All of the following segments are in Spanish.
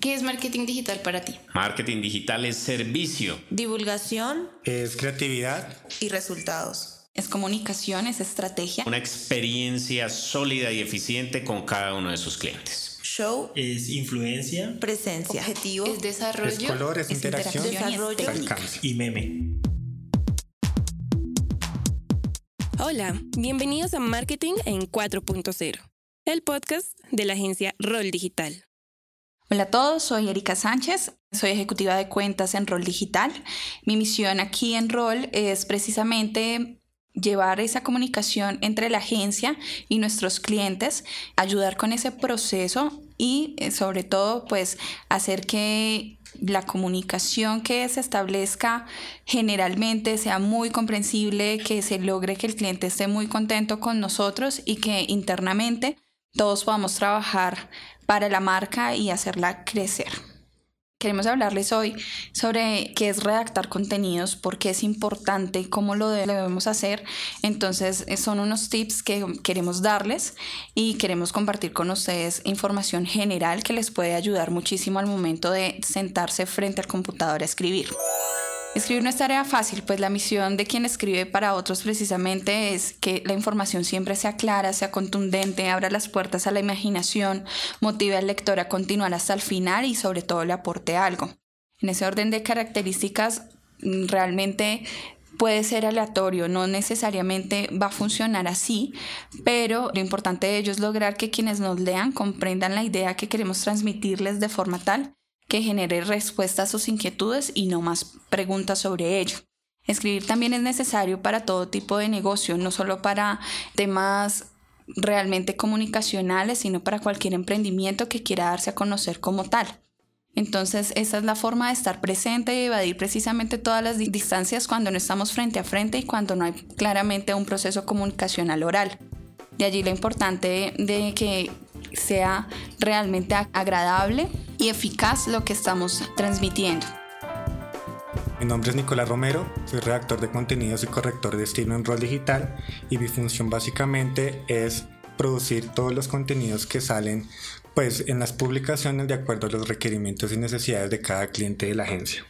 ¿Qué es marketing digital para ti? Marketing digital es servicio. Divulgación. Es creatividad. Y resultados. Es comunicación, es estrategia. Una experiencia sólida y eficiente con cada uno de sus clientes. Show. Es influencia. Presencia. Objetivo. Es desarrollo. Es color, es, interacción. Desarrollo. Es alcance. Y meme. Hola, bienvenidos a Marketing en 4.0, el podcast de la agencia Rol Digital. Hola a todos, soy Erika Sánchez, soy ejecutiva de cuentas en Rol Digital. Mi misión aquí en Rol es precisamente llevar esa comunicación entre la agencia y nuestros clientes, ayudar con ese proceso y eh, sobre todo pues hacer que la comunicación que se establezca generalmente sea muy comprensible, que se logre que el cliente esté muy contento con nosotros y que internamente todos podamos trabajar para la marca y hacerla crecer. Queremos hablarles hoy sobre qué es redactar contenidos, por qué es importante, cómo lo debemos hacer. Entonces, son unos tips que queremos darles y queremos compartir con ustedes información general que les puede ayudar muchísimo al momento de sentarse frente al computador a escribir. Escribir no es tarea fácil, pues la misión de quien escribe para otros precisamente es que la información siempre sea clara, sea contundente, abra las puertas a la imaginación, motive al lector a continuar hasta el final y sobre todo le aporte algo. En ese orden de características, mm, realmente puede ser aleatorio, no necesariamente va a funcionar así, pero lo importante de ello es lograr que quienes nos lean comprendan la idea que queremos transmitirles de forma tal que genere respuestas a sus inquietudes y no más preguntas sobre ello. Escribir también es necesario para todo tipo de negocio, no solo para temas realmente comunicacionales, sino para cualquier emprendimiento que quiera darse a conocer como tal. Entonces, esa es la forma de estar presente y evadir precisamente todas las distancias cuando no estamos frente a frente y cuando no hay claramente un proceso comunicacional oral. De allí lo importante de que sea realmente agradable y eficaz lo que estamos transmitiendo. Mi nombre es Nicolás Romero, soy redactor de contenidos y corrector de estilo en Rol Digital y mi función básicamente es producir todos los contenidos que salen pues en las publicaciones de acuerdo a los requerimientos y necesidades de cada cliente de la agencia.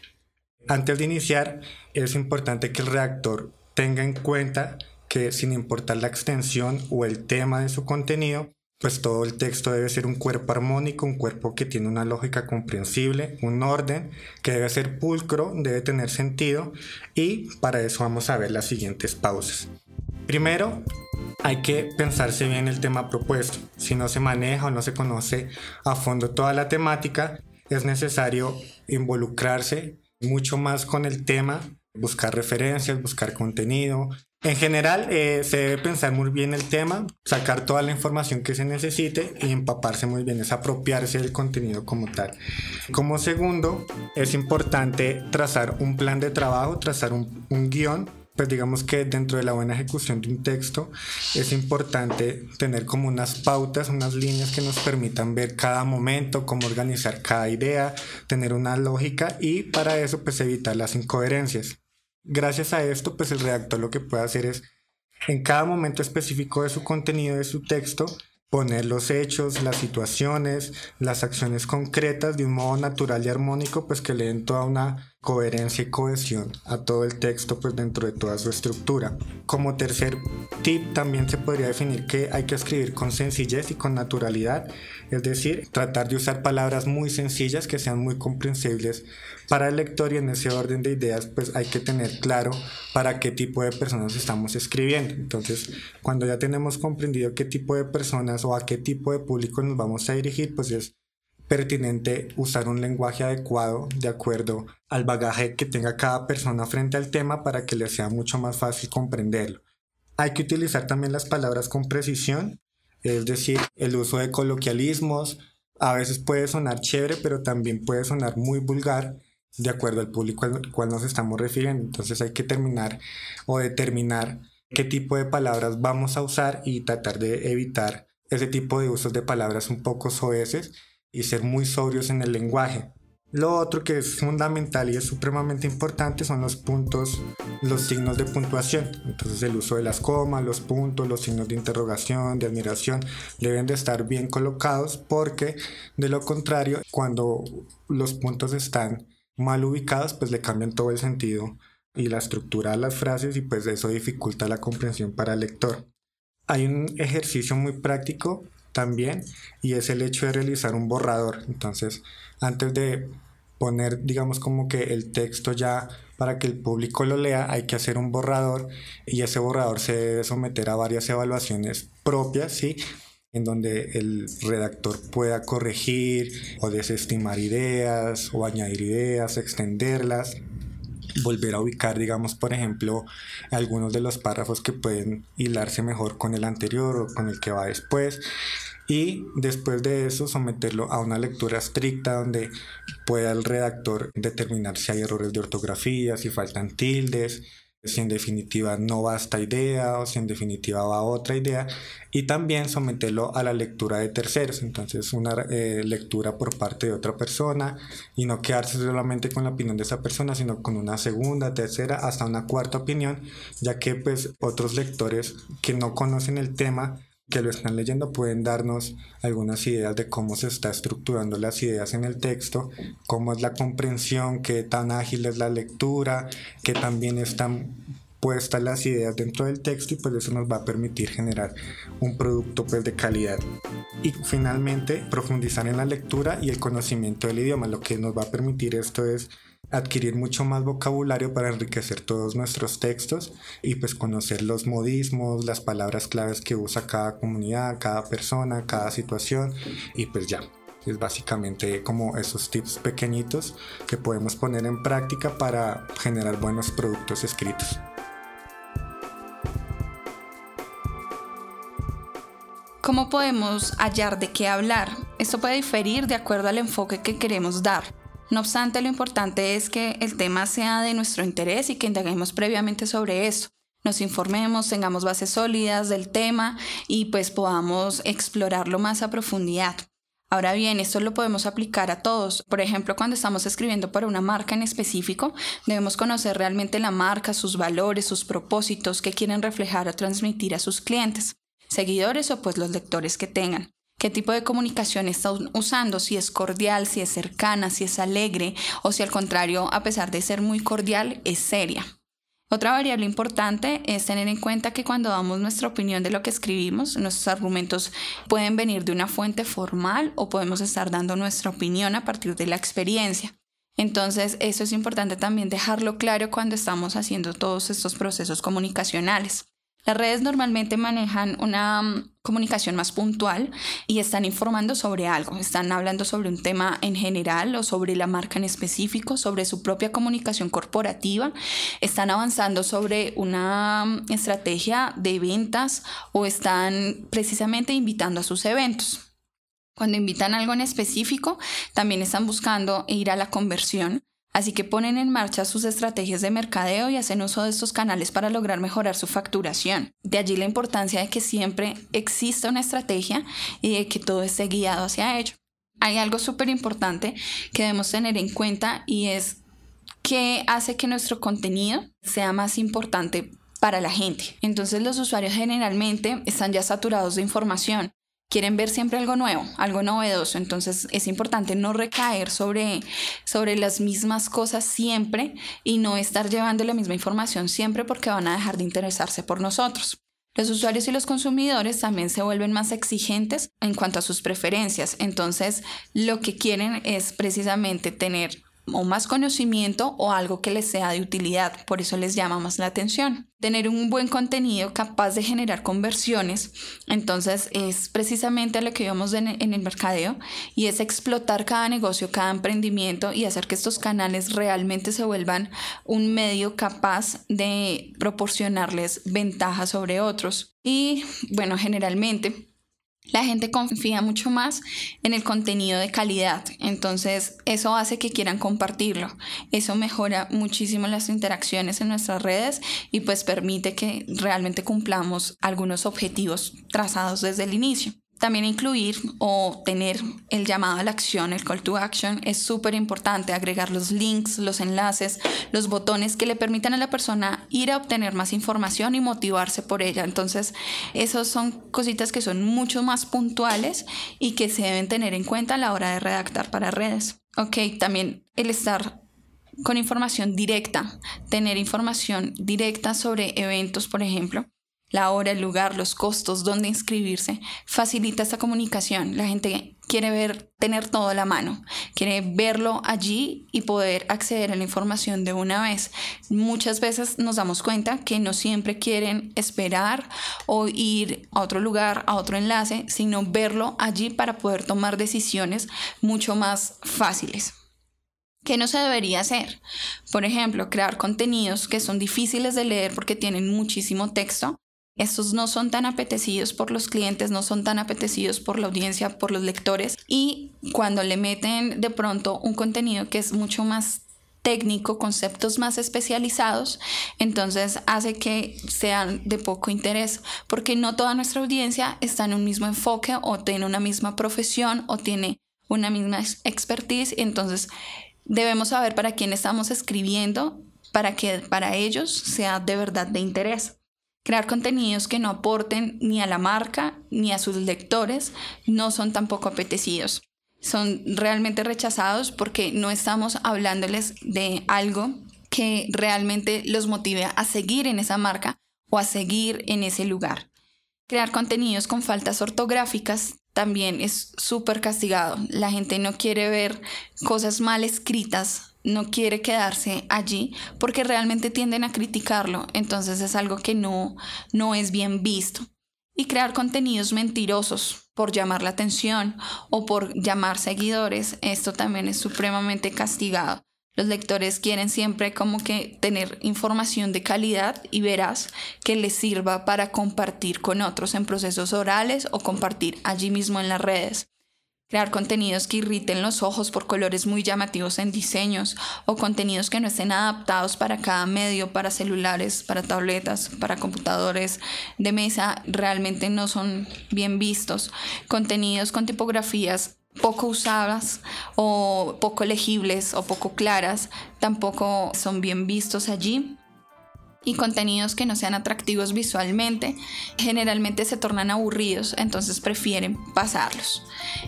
Antes de iniciar, es importante que el redactor tenga en cuenta que sin importar la extensión o el tema de su contenido, pues todo el texto debe ser un cuerpo armónico, un cuerpo que tiene una lógica comprensible, un orden, que debe ser pulcro, debe tener sentido y para eso vamos a ver las siguientes pausas. Primero, hay que pensarse bien el tema propuesto. Si no se maneja o no se conoce a fondo toda la temática, es necesario involucrarse mucho más con el tema, buscar referencias, buscar contenido, en general, eh, se debe pensar muy bien el tema, sacar toda la información que se necesite y empaparse muy bien, es apropiarse del contenido como tal. Como segundo, es importante trazar un plan de trabajo, trazar un, un guion pues digamos que dentro de la buena ejecución de un texto es importante tener como unas pautas, unas líneas que nos permitan ver cada momento, cómo organizar cada idea, tener una lógica y para eso pues evitar las incoherencias. Gracias a esto, pues el redactor lo que puede hacer es, en cada momento específico de su contenido, de su texto, poner los hechos, las situaciones, las acciones concretas de un modo natural y armónico, pues que le den toda una coherencia y cohesión a todo el texto pues dentro de toda su estructura. Como tercer tip también se podría definir que hay que escribir con sencillez y con naturalidad, es decir, tratar de usar palabras muy sencillas que sean muy comprensibles para el lector y en ese orden de ideas pues hay que tener claro para qué tipo de personas estamos escribiendo. Entonces, cuando ya tenemos comprendido qué tipo de personas o a qué tipo de público nos vamos a dirigir, pues es pertinente usar un lenguaje adecuado de acuerdo al bagaje que tenga cada persona frente al tema para que le sea mucho más fácil comprenderlo. Hay que utilizar también las palabras con precisión, es decir, el uso de coloquialismos a veces puede sonar chévere, pero también puede sonar muy vulgar de acuerdo al público al cual nos estamos refiriendo. Entonces hay que terminar o determinar qué tipo de palabras vamos a usar y tratar de evitar ese tipo de usos de palabras un poco soeces y ser muy sobrios en el lenguaje. Lo otro que es fundamental y es supremamente importante son los puntos, los signos de puntuación. Entonces el uso de las comas, los puntos, los signos de interrogación, de admiración, deben de estar bien colocados porque de lo contrario, cuando los puntos están mal ubicados, pues le cambian todo el sentido y la estructura de las frases y pues eso dificulta la comprensión para el lector. Hay un ejercicio muy práctico también y es el hecho de realizar un borrador. Entonces, antes de poner, digamos, como que el texto ya para que el público lo lea, hay que hacer un borrador y ese borrador se debe someter a varias evaluaciones propias, ¿sí? En donde el redactor pueda corregir o desestimar ideas o añadir ideas, extenderlas, volver a ubicar, digamos, por ejemplo, algunos de los párrafos que pueden hilarse mejor con el anterior o con el que va después y después de eso someterlo a una lectura estricta donde pueda el redactor determinar si hay errores de ortografía, si faltan tildes, si en definitiva no va esta idea o si en definitiva va otra idea y también someterlo a la lectura de terceros, entonces una eh, lectura por parte de otra persona y no quedarse solamente con la opinión de esa persona, sino con una segunda, tercera, hasta una cuarta opinión, ya que pues otros lectores que no conocen el tema que lo están leyendo pueden darnos algunas ideas de cómo se está estructurando las ideas en el texto, cómo es la comprensión, qué tan ágil es la lectura, qué también están puestas las ideas dentro del texto y pues eso nos va a permitir generar un producto pues de calidad. Y finalmente profundizar en la lectura y el conocimiento del idioma. Lo que nos va a permitir esto es adquirir mucho más vocabulario para enriquecer todos nuestros textos y pues conocer los modismos, las palabras claves que usa cada comunidad, cada persona, cada situación y pues ya. Es básicamente como esos tips pequeñitos que podemos poner en práctica para generar buenos productos escritos. ¿Cómo podemos hallar de qué hablar? Esto puede diferir de acuerdo al enfoque que queremos dar. No obstante, lo importante es que el tema sea de nuestro interés y que indaguemos previamente sobre eso. Nos informemos, tengamos bases sólidas del tema y pues podamos explorarlo más a profundidad. Ahora bien, esto lo podemos aplicar a todos. Por ejemplo, cuando estamos escribiendo para una marca en específico, debemos conocer realmente la marca, sus valores, sus propósitos que quieren reflejar o transmitir a sus clientes, seguidores o pues los lectores que tengan qué tipo de comunicación está usando, si es cordial, si es cercana, si es alegre o si al contrario, a pesar de ser muy cordial, es seria. Otra variable importante es tener en cuenta que cuando damos nuestra opinión de lo que escribimos, nuestros argumentos pueden venir de una fuente formal o podemos estar dando nuestra opinión a partir de la experiencia. Entonces, eso es importante también dejarlo claro cuando estamos haciendo todos estos procesos comunicacionales. Las redes normalmente manejan una mm, comunicación más puntual y están informando sobre algo, están hablando sobre un tema en general o sobre la marca en específico, sobre su propia comunicación corporativa, están avanzando sobre una mm, estrategia de ventas o están precisamente invitando a sus eventos. Cuando invitan algo en específico, también están buscando ir a la conversión Así que ponen en marcha sus estrategias de mercadeo y hacen uso de estos canales para lograr mejorar su facturación. De allí la importancia de que siempre exista una estrategia y de que todo esté guiado hacia ello. Hay algo súper importante que debemos tener en cuenta y es que hace que nuestro contenido sea más importante para la gente. Entonces los usuarios generalmente están ya saturados de información quieren ver siempre algo nuevo, algo novedoso. Entonces es importante no recaer sobre, sobre las mismas cosas siempre y no estar llevando la misma información siempre porque van a dejar de interesarse por nosotros. Los usuarios y los consumidores también se vuelven más exigentes en cuanto a sus preferencias. Entonces lo que quieren es precisamente tener o más conocimiento o algo que les sea de utilidad, por eso les llama más la atención. Tener un buen contenido capaz de generar conversiones, entonces es precisamente lo que vemos en, el mercadeo y es explotar cada negocio, cada emprendimiento y hacer que estos canales realmente se vuelvan un medio capaz de proporcionarles ventajas sobre otros. Y bueno, generalmente la gente confía mucho más en el contenido de calidad, entonces eso hace que quieran compartirlo. Eso mejora muchísimo las interacciones en nuestras redes y pues permite que realmente cumplamos algunos objetivos trazados desde el inicio. También incluir o tener el llamado a la acción, el call to action, es súper importante. Agregar los links, los enlaces, los botones que le permitan a la persona ir a obtener más información y motivarse por ella. Entonces, esas son cositas que son mucho más puntuales y que se deben tener en cuenta a la hora de redactar para redes. Ok, también el estar con información directa, tener información directa sobre eventos, por ejemplo la hora, el lugar, los costos, dónde inscribirse, facilita esta comunicación. La gente quiere ver, tener todo a la mano, quiere verlo allí y poder acceder a la información de una vez. Muchas veces nos damos cuenta que no siempre quieren esperar o ir a otro lugar, a otro enlace, sino verlo allí para poder tomar decisiones mucho más fáciles. ¿Qué no se debería hacer? Por ejemplo, crear contenidos que son difíciles de leer porque tienen muchísimo texto estos no son tan apetecidos por los clientes, no son tan apetecidos por la audiencia, por los lectores. Y cuando le meten de pronto un contenido que es mucho más técnico, conceptos más especializados, entonces hace que sean de poco interés, porque no toda nuestra audiencia está en un mismo enfoque o tiene una misma profesión o tiene una misma expertise, entonces debemos saber para quién estamos escribiendo para que para ellos sea de verdad de interés. Crear contenidos que no aporten ni a la marca ni a sus lectores no son tampoco apetecidos. Son realmente rechazados porque no estamos hablándoles de algo que realmente los motive a seguir en esa marca o a seguir en ese lugar. Crear contenidos con faltas ortográficas también es súper castigado. La gente no quiere ver cosas mal escritas no quiere quedarse allí porque realmente tienden a criticarlo, entonces es algo que no, no es bien visto. Y crear contenidos mentirosos por llamar la atención o por llamar seguidores, esto también es supremamente castigado. Los lectores quieren siempre como que tener información de calidad y veraz que les sirva para compartir con otros en procesos orales o compartir allí mismo en las redes crear contenidos que irriten los ojos por colores muy llamativos en diseños o contenidos que no estén adaptados para cada medio, para celulares, para tabletas, para computadores de mesa, realmente no son bien vistos. Contenidos con tipografías poco usadas o poco legibles o poco claras tampoco son bien vistos allí y contenidos que no sean atractivos visualmente generalmente se tornan aburridos, entonces prefieren pasarlos.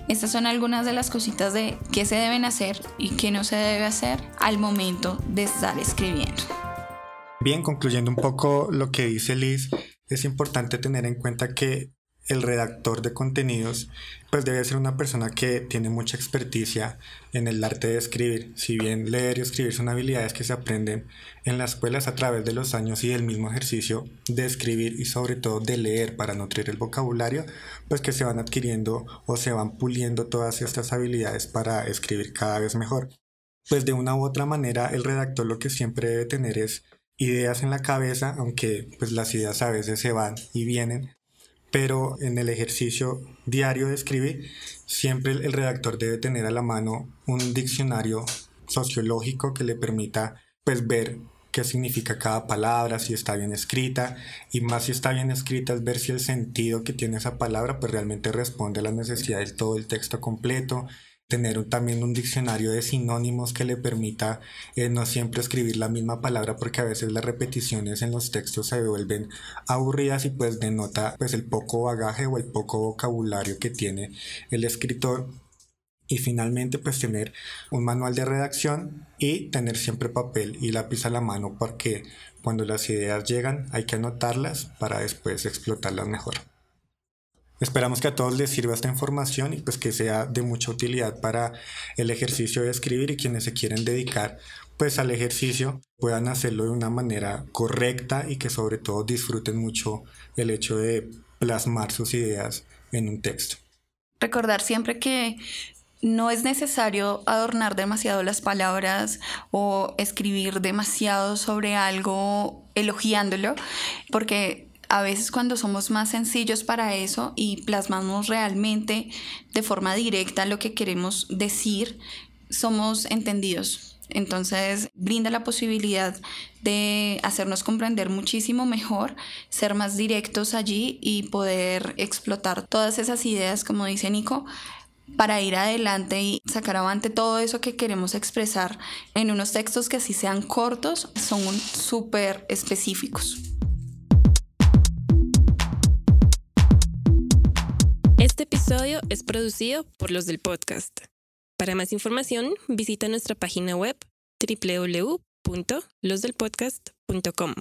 Estas son algunas de las cositas de qué se deben hacer y qué no se debe hacer al momento de estar escribiendo. Bien, concluyendo un poco lo que dice Liz, es importante tener en cuenta que el redactor de contenidos pues debe ser una persona que tiene mucha experticia en el arte de escribir. Si bien leer y escribir son habilidades que se aprenden en las escuelas a través de los años y del mismo ejercicio de escribir y sobre todo de leer para nutrir el vocabulario, pues que se van adquiriendo o se van puliendo todas estas habilidades para escribir cada vez mejor. Pues de una u otra manera el redactor lo que siempre debe tener es ideas en la cabeza, aunque pues las ideas a veces se van y vienen, pero en el ejercicio diario de escribir, siempre el redactor debe tener a la mano un diccionario sociológico que le permita pues ver qué significa cada palabra, si está bien escrita, y más si está bien escrita es ver si el sentido que tiene esa palabra pues realmente responde a la necesidad de todo el texto completo, tener también un diccionario de sinónimos que le permita eh, no siempre escribir la misma palabra porque a veces las repeticiones en los textos se vuelven aburridas y pues denota pues el poco bagaje o el poco vocabulario que tiene el escritor y finalmente pues tener un manual de redacción y tener siempre papel y lápiz a la mano porque cuando las ideas llegan hay que anotarlas para después explotarlas mejor. Esperamos que a todos les sirva esta información y pues que sea de mucha utilidad para el ejercicio de escribir y quienes se quieren dedicar pues al ejercicio puedan hacerlo de una manera correcta y que sobre todo disfruten mucho el hecho de plasmar sus ideas en un texto. Recordar siempre que no es necesario adornar demasiado las palabras o escribir demasiado sobre algo elogiándolo, porque a veces cuando somos más sencillos para eso y plasmamos realmente de forma directa lo que queremos decir, somos entendidos. Entonces brinda la posibilidad de hacernos comprender muchísimo mejor, ser más directos allí y poder explotar todas esas ideas, como dice Nico, para ir adelante y sacar avante todo eso que queremos expresar en unos textos que así sean cortos, son súper específicos. Episodio es producido por los del podcast. Para más información, visita nuestra página web www.losdelpodcast.com.